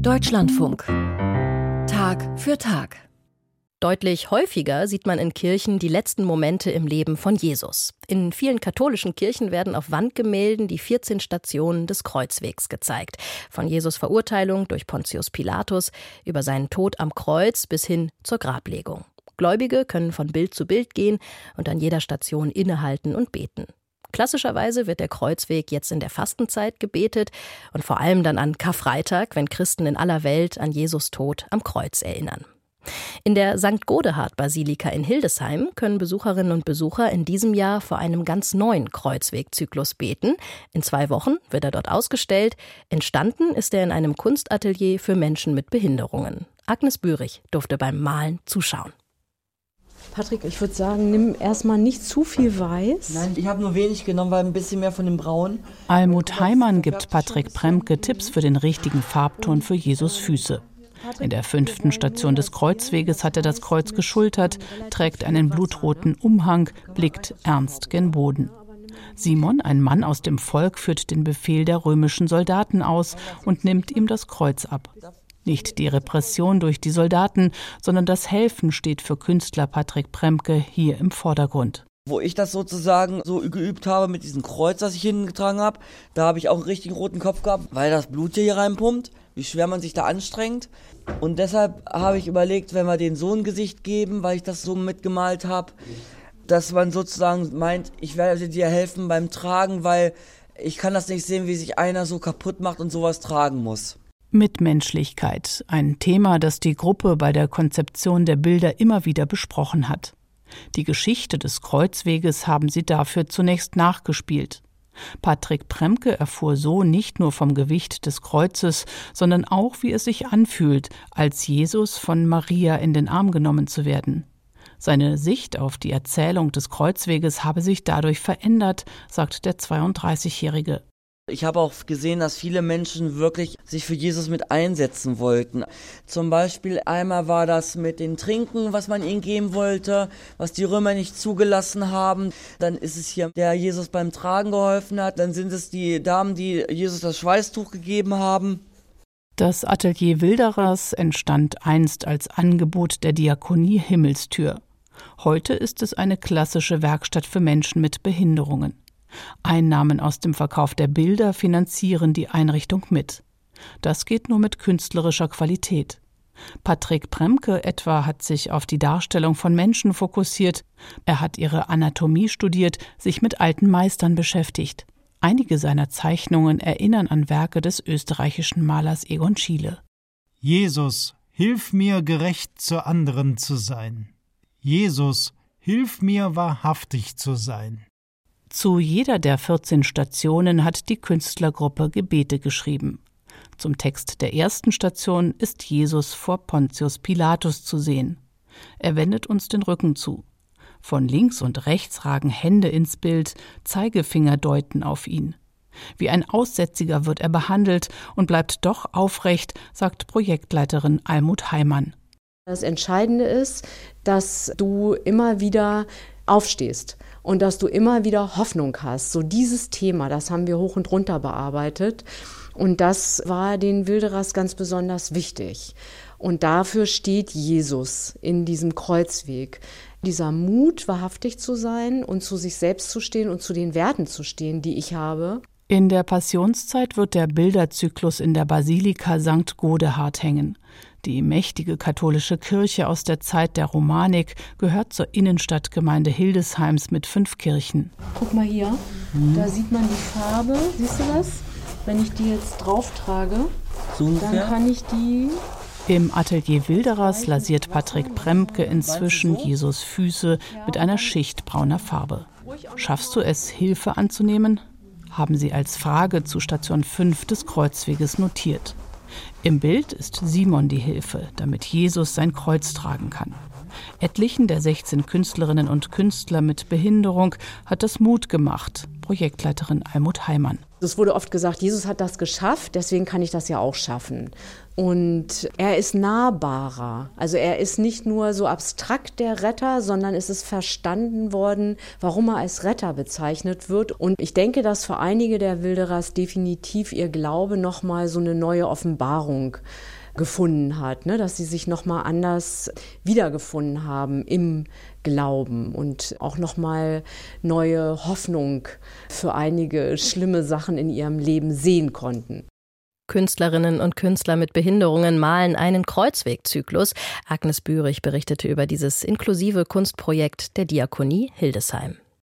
Deutschlandfunk. Tag für Tag. Deutlich häufiger sieht man in Kirchen die letzten Momente im Leben von Jesus. In vielen katholischen Kirchen werden auf Wandgemälden die 14 Stationen des Kreuzwegs gezeigt. Von Jesus Verurteilung durch Pontius Pilatus über seinen Tod am Kreuz bis hin zur Grablegung. Gläubige können von Bild zu Bild gehen und an jeder Station innehalten und beten. Klassischerweise wird der Kreuzweg jetzt in der Fastenzeit gebetet und vor allem dann an Karfreitag, wenn Christen in aller Welt an Jesus Tod am Kreuz erinnern. In der St. Godehard-Basilika in Hildesheim können Besucherinnen und Besucher in diesem Jahr vor einem ganz neuen Kreuzwegzyklus beten. In zwei Wochen wird er dort ausgestellt. Entstanden ist er in einem Kunstatelier für Menschen mit Behinderungen. Agnes Bürich durfte beim Malen zuschauen. Patrick, ich würde sagen, nimm erstmal nicht zu viel Weiß. Nein, ich habe nur wenig genommen, weil ein bisschen mehr von dem Braun. Almut Heimann gibt Patrick Premke Tipps für den richtigen Farbton für Jesus Füße. In der fünften Station des Kreuzweges hat er das Kreuz geschultert, trägt einen blutroten Umhang, blickt ernst gen Boden. Simon, ein Mann aus dem Volk, führt den Befehl der römischen Soldaten aus und nimmt ihm das Kreuz ab. Nicht die Repression durch die Soldaten, sondern das Helfen steht für Künstler Patrick Premke hier im Vordergrund. Wo ich das sozusagen so geübt habe mit diesem Kreuz, das ich hingetragen habe, da habe ich auch einen richtigen roten Kopf gehabt, weil das Blut hier reinpumpt, wie schwer man sich da anstrengt. Und deshalb habe ich überlegt, wenn wir den so ein Gesicht geben, weil ich das so mitgemalt habe, dass man sozusagen meint, ich werde dir helfen beim Tragen, weil ich kann das nicht sehen, wie sich einer so kaputt macht und sowas tragen muss. Mitmenschlichkeit, ein Thema, das die Gruppe bei der Konzeption der Bilder immer wieder besprochen hat. Die Geschichte des Kreuzweges haben sie dafür zunächst nachgespielt. Patrick Premke erfuhr so nicht nur vom Gewicht des Kreuzes, sondern auch, wie es sich anfühlt, als Jesus von Maria in den Arm genommen zu werden. Seine Sicht auf die Erzählung des Kreuzweges habe sich dadurch verändert, sagt der 32-Jährige. Ich habe auch gesehen, dass viele Menschen wirklich sich für Jesus mit einsetzen wollten. Zum Beispiel einmal war das mit dem Trinken, was man ihnen geben wollte, was die Römer nicht zugelassen haben. Dann ist es hier, der Jesus beim Tragen geholfen hat. Dann sind es die Damen, die Jesus das Schweißtuch gegeben haben. Das Atelier Wilderers entstand einst als Angebot der Diakonie Himmelstür. Heute ist es eine klassische Werkstatt für Menschen mit Behinderungen. Einnahmen aus dem Verkauf der Bilder finanzieren die Einrichtung mit. Das geht nur mit künstlerischer Qualität. Patrick Premke etwa hat sich auf die Darstellung von Menschen fokussiert. Er hat ihre Anatomie studiert, sich mit alten Meistern beschäftigt. Einige seiner Zeichnungen erinnern an Werke des österreichischen Malers Egon Schiele. Jesus, hilf mir gerecht zu anderen zu sein. Jesus, hilf mir wahrhaftig zu sein. Zu jeder der 14 Stationen hat die Künstlergruppe Gebete geschrieben. Zum Text der ersten Station ist Jesus vor Pontius Pilatus zu sehen. Er wendet uns den Rücken zu. Von links und rechts ragen Hände ins Bild, Zeigefinger deuten auf ihn. Wie ein Aussätziger wird er behandelt und bleibt doch aufrecht, sagt Projektleiterin Almut Heimann. Das Entscheidende ist, dass du immer wieder aufstehst und dass du immer wieder Hoffnung hast. So dieses Thema, das haben wir hoch und runter bearbeitet. Und das war den Wilderers ganz besonders wichtig. Und dafür steht Jesus in diesem Kreuzweg. Dieser Mut, wahrhaftig zu sein und zu sich selbst zu stehen und zu den Werten zu stehen, die ich habe. In der Passionszeit wird der Bilderzyklus in der Basilika St. Godehard hängen. Die mächtige katholische Kirche aus der Zeit der Romanik gehört zur Innenstadtgemeinde Hildesheims mit fünf Kirchen. Guck mal hier, mhm. da sieht man die Farbe. Siehst du das? Wenn ich die jetzt drauf trage, so dann kann ich die im Atelier Wilderers lasiert Patrick Bremke inzwischen Jesus Füße mit einer Schicht brauner Farbe. Schaffst du es, Hilfe anzunehmen? haben sie als Frage zu Station 5 des Kreuzweges notiert. Im Bild ist Simon die Hilfe, damit Jesus sein Kreuz tragen kann. Etlichen der 16 Künstlerinnen und Künstler mit Behinderung hat das Mut gemacht. Projektleiterin Almut Heimann. Es wurde oft gesagt, Jesus hat das geschafft, deswegen kann ich das ja auch schaffen. Und er ist nahbarer. Also er ist nicht nur so abstrakt der Retter, sondern es ist verstanden worden, warum er als Retter bezeichnet wird. Und ich denke, dass für einige der Wilderers definitiv ihr Glaube nochmal so eine neue Offenbarung gefunden hat, ne? dass sie sich nochmal anders wiedergefunden haben im Glauben und auch nochmal neue Hoffnung für einige schlimme Sachen in ihrem Leben sehen konnten. Künstlerinnen und Künstler mit Behinderungen malen einen Kreuzwegzyklus. Agnes Bührig berichtete über dieses inklusive Kunstprojekt der Diakonie Hildesheim.